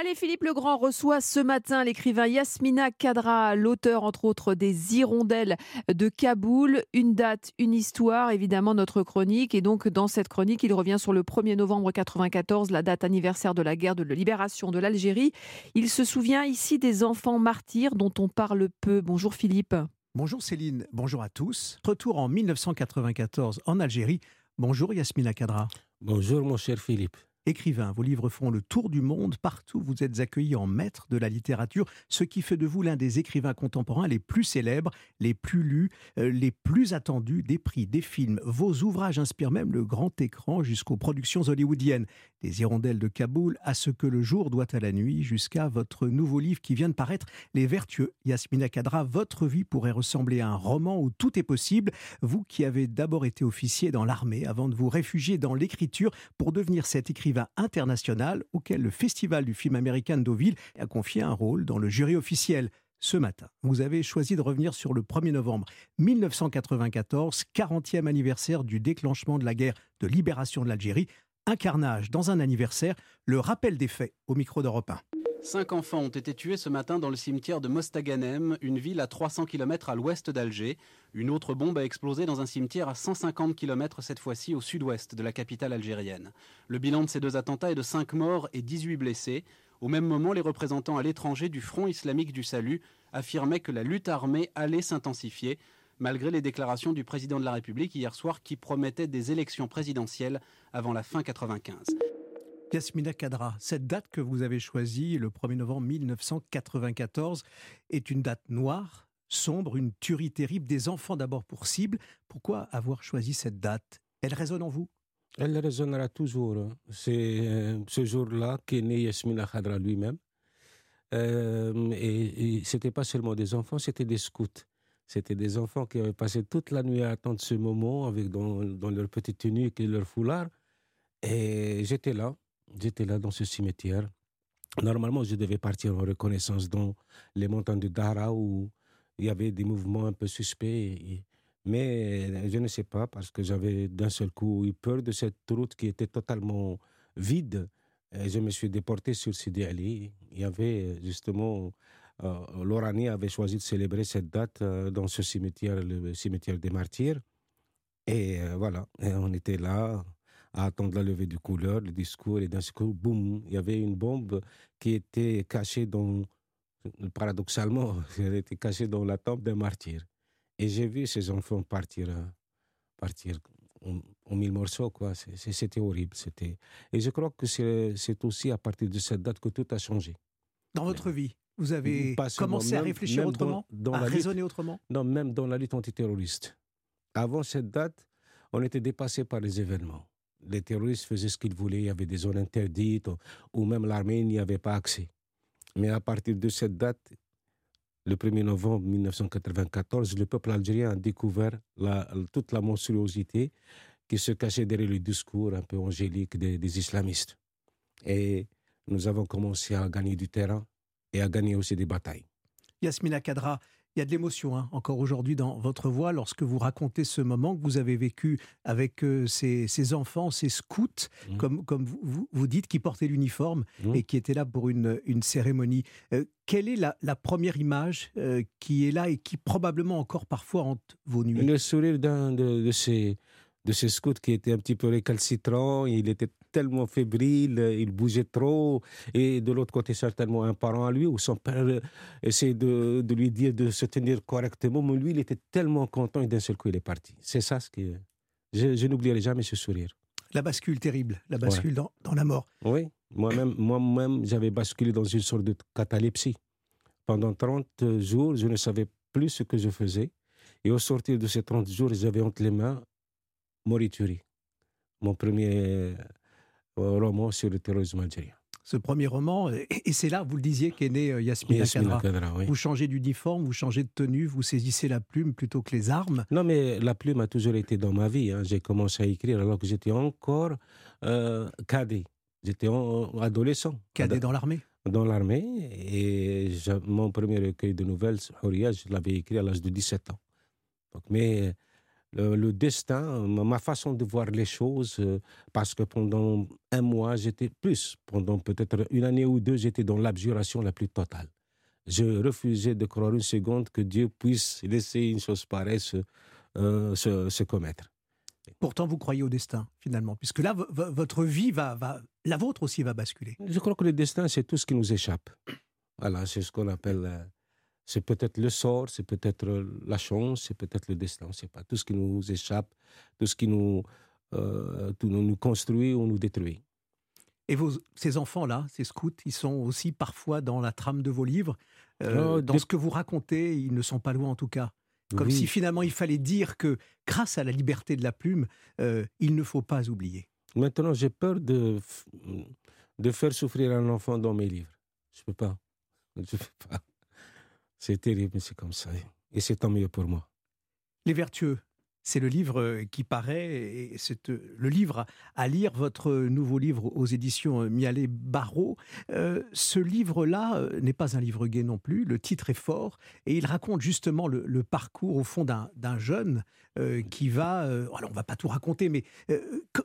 Allez, Philippe Legrand reçoit ce matin l'écrivain Yasmina Kadra, l'auteur entre autres des Hirondelles de Kaboul. Une date, une histoire, évidemment notre chronique. Et donc dans cette chronique, il revient sur le 1er novembre 94, la date anniversaire de la guerre de libération de l'Algérie. Il se souvient ici des enfants martyrs dont on parle peu. Bonjour Philippe. Bonjour Céline, bonjour à tous. Retour en 1994 en Algérie. Bonjour Yasmina Kadra. Bonjour mon cher Philippe. Écrivain, vos livres font le tour du monde. Partout, vous êtes accueilli en maître de la littérature, ce qui fait de vous l'un des écrivains contemporains les plus célèbres, les plus lus, euh, les plus attendus des prix, des films. Vos ouvrages inspirent même le grand écran jusqu'aux productions hollywoodiennes. Des hirondelles de Kaboul à ce que le jour doit à la nuit, jusqu'à votre nouveau livre qui vient de paraître, Les Vertueux. Yasmina Kadra, votre vie pourrait ressembler à un roman où tout est possible. Vous qui avez d'abord été officier dans l'armée avant de vous réfugier dans l'écriture pour devenir cet écrivain international auquel le Festival du film américain de Deauville a confié un rôle dans le jury officiel. Ce matin, vous avez choisi de revenir sur le 1er novembre 1994, 40e anniversaire du déclenchement de la guerre de libération de l'Algérie. Un carnage dans un anniversaire, le rappel des faits au micro d'Europe 1. Cinq enfants ont été tués ce matin dans le cimetière de Mostaganem, une ville à 300 km à l'ouest d'Alger. Une autre bombe a explosé dans un cimetière à 150 km cette fois-ci au sud-ouest de la capitale algérienne. Le bilan de ces deux attentats est de 5 morts et 18 blessés. Au même moment, les représentants à l'étranger du Front islamique du salut affirmaient que la lutte armée allait s'intensifier, malgré les déclarations du président de la République hier soir qui promettait des élections présidentielles avant la fin 95. Yasmina Kadra, cette date que vous avez choisie, le 1er novembre 1994, est une date noire, sombre, une tuerie terrible, des enfants d'abord pour cible. Pourquoi avoir choisi cette date? Elle résonne en vous? Elle résonnera toujours. C'est euh, ce jour-là qu'est né Yasmina Kadra lui-même. Euh, et, ce n'était pas seulement des enfants, c'était des scouts. C'était des enfants qui avaient passé toute la nuit à attendre ce moment avec dans, dans leur petite tenue et leur foulard. Et j'étais là, J'étais là dans ce cimetière. Normalement, je devais partir en reconnaissance dans les montagnes de Dara où il y avait des mouvements un peu suspects. mais je ne sais pas parce que j'avais d'un seul coup eu peur de cette route qui était totalement vide. Je me suis déporté sur Sidi Ali. Il y avait justement, euh, l'Orani avait choisi de célébrer cette date euh, dans ce cimetière, le cimetière des martyrs. Et euh, voilà, on était là, à attendre la levée du couleur, le discours, et d'un coup, boum, il y avait une bombe qui était cachée dans, paradoxalement, elle était cachée dans la tombe d'un martyr. Et j'ai vu ces enfants partir, euh, partir en, mille morceaux, quoi. C'était horrible. C'était. Et je crois que c'est aussi à partir de cette date que tout a changé. Dans votre vie, vous avez commencé à réfléchir autrement, à raisonner autrement? Non, même dans la lutte antiterroriste. Avant cette date, on était dépassé par les événements les terroristes faisaient ce qu'ils voulaient, il y avait des zones interdites, ou même l'armée n'y avait pas accès. Mais à partir de cette date, le 1er novembre 1994, le peuple algérien a découvert toute la monstruosité qui se cachait derrière le discours un peu angélique des, des islamistes. Et nous avons commencé à gagner du terrain et à gagner aussi des batailles. Yasmina Kadra, il y a de l'émotion hein, encore aujourd'hui dans votre voix lorsque vous racontez ce moment que vous avez vécu avec euh, ces, enfants, ces scouts, mmh. comme, comme vous, vous, dites, qui portaient l'uniforme mmh. et qui étaient là pour une, une cérémonie. Euh, quelle est la, première image euh, qui est là et qui probablement encore parfois hante vos nuits? Le sourire d'un de, de, ces, de ces scouts qui était un petit peu récalcitrant, il était tellement fébrile, il bougeait trop, et de l'autre côté certainement un parent à lui, ou son père essayait de, de lui dire de se tenir correctement, mais lui il était tellement content et d'un seul coup il est parti. C'est ça ce que... Je, n'oublierai jamais ce sourire. La bascule terrible, la bascule dans, dans, la mort. Oui, moi-même, moi-même j'avais basculé dans une sorte de catalepsie. Pendant 30 jours, je ne savais plus ce que je faisais. Et au sortir de ces 30 jours, j'avais entre les mains Morituri, mon premier roman sur le terrorisme algérien. Ce premier roman, et c'est là, vous le disiez, qu'est né euh, Yasmina, Kadra. Vous changez d'uniforme, vous changez de tenue, vous saisissez la plume plutôt que les armes. Non, mais la plume a toujours été dans ma vie. Hein. J'ai commencé à écrire alors que j'étais encore euh, cadet. J'étais adolescent. Cadet dans l'armée Dans l'armée. Et mon premier recueil de nouvelles, Horia, je l'avais écrit à l'âge de 17 ans. Donc, mais le, destin, ma façon de voir les choses, euh, parce que pendant un mois, j'étais plus, pendant peut-être une année ou deux, j'étais dans l'abjuration la plus totale. Je refusais de croire une seconde que Dieu puisse laisser une chose pareille se, euh, se, commettre. Pourtant, vous croyez au destin, finalement, puisque là, votre vie va, va, la vôtre aussi va basculer. Je crois que le destin, c'est tout ce qui nous échappe. Voilà, c'est ce qu'on appelle euh, c'est peut-être le sort, c'est peut-être la chance, c'est peut-être le destin, on ne sait pas. Tout ce qui nous échappe, tout ce qui nous, euh, tout nous construit ou nous détruit. Et vos, ces enfants-là, ces scouts, ils sont aussi parfois dans la trame de vos livres. Euh, oh, dans ce que vous racontez, ils ne sont pas loin en tout cas. Comme si finalement il fallait dire que grâce à la liberté de la plume, euh, il ne faut pas oublier. Maintenant, j'ai peur de, de faire souffrir un enfant dans mes livres. Je ne peux pas. Je peux pas. C'est terrible, mais c'est comme ça. Et c'est tant mieux pour moi. Les Vertueux, c'est le livre euh, qui paraît, et c'est euh, le livre à lire, votre nouveau livre aux éditions euh, Mialet Barreau. ce livre-là n'est pas un livre gai non plus, le titre est fort, et il raconte justement le, parcours au fond d'un jeune qui va... alors on va pas tout raconter, mais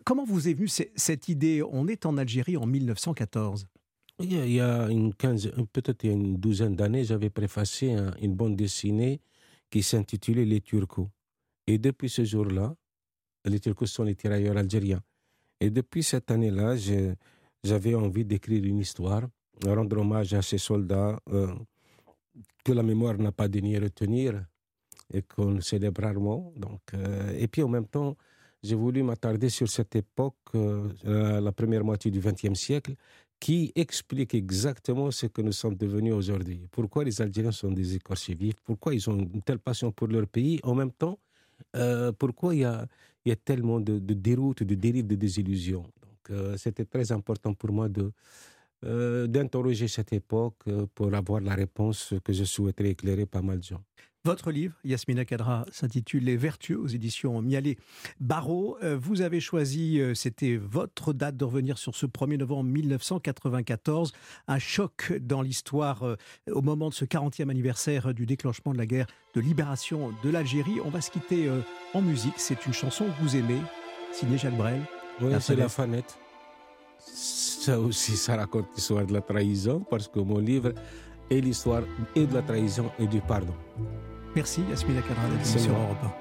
comment vous est venue cette idée? On est en Algérie en 1914. Il y a, une quinzaine, peut-être une douzaine d'années, j'avais préfacé une bande dessinée qui s'intitulait Les Turcos. Et depuis ce jour-là, les Turcos sont les tirailleurs algériens. Et depuis cette année-là, j'avais envie d'écrire une histoire, rendre hommage à ces soldats euh, que la mémoire n'a pas daigné retenir et qu'on célèbre rarement. Donc, euh, et puis en même temps, j'ai voulu m'attarder sur cette époque, euh, la première moitié du XXe siècle, qui explique exactement ce que nous sommes devenus aujourd'hui. Pourquoi les Algériens sont des écorchés vifs, pourquoi ils ont une telle passion pour leur pays, en même temps, euh, pourquoi il y a, tellement de, de déroutes, de dérives, de désillusions? Donc, euh, c'était très important pour moi de, euh, d'interroger cette époque pour avoir la réponse que je souhaiterais éclairer pas mal de gens. Votre livre, Yasmina Kadra, s'intitule Les Vertueux aux éditions Mialet Barreau. Euh, vous avez choisi, euh, c'était votre date de revenir sur ce 1er novembre 1994, un choc dans l'histoire euh, au moment de ce 40e anniversaire du déclenchement de la guerre de libération de l'Algérie. On va se quitter en musique. C'est une chanson que vous aimez, signée Jacques Brel. Oui, c'est La Fanette. Ça aussi, ça raconte l'histoire de la trahison, parce que mon livre est l'histoire et de la trahison et du pardon. Merci Yasmina Kadra d'être sur Europe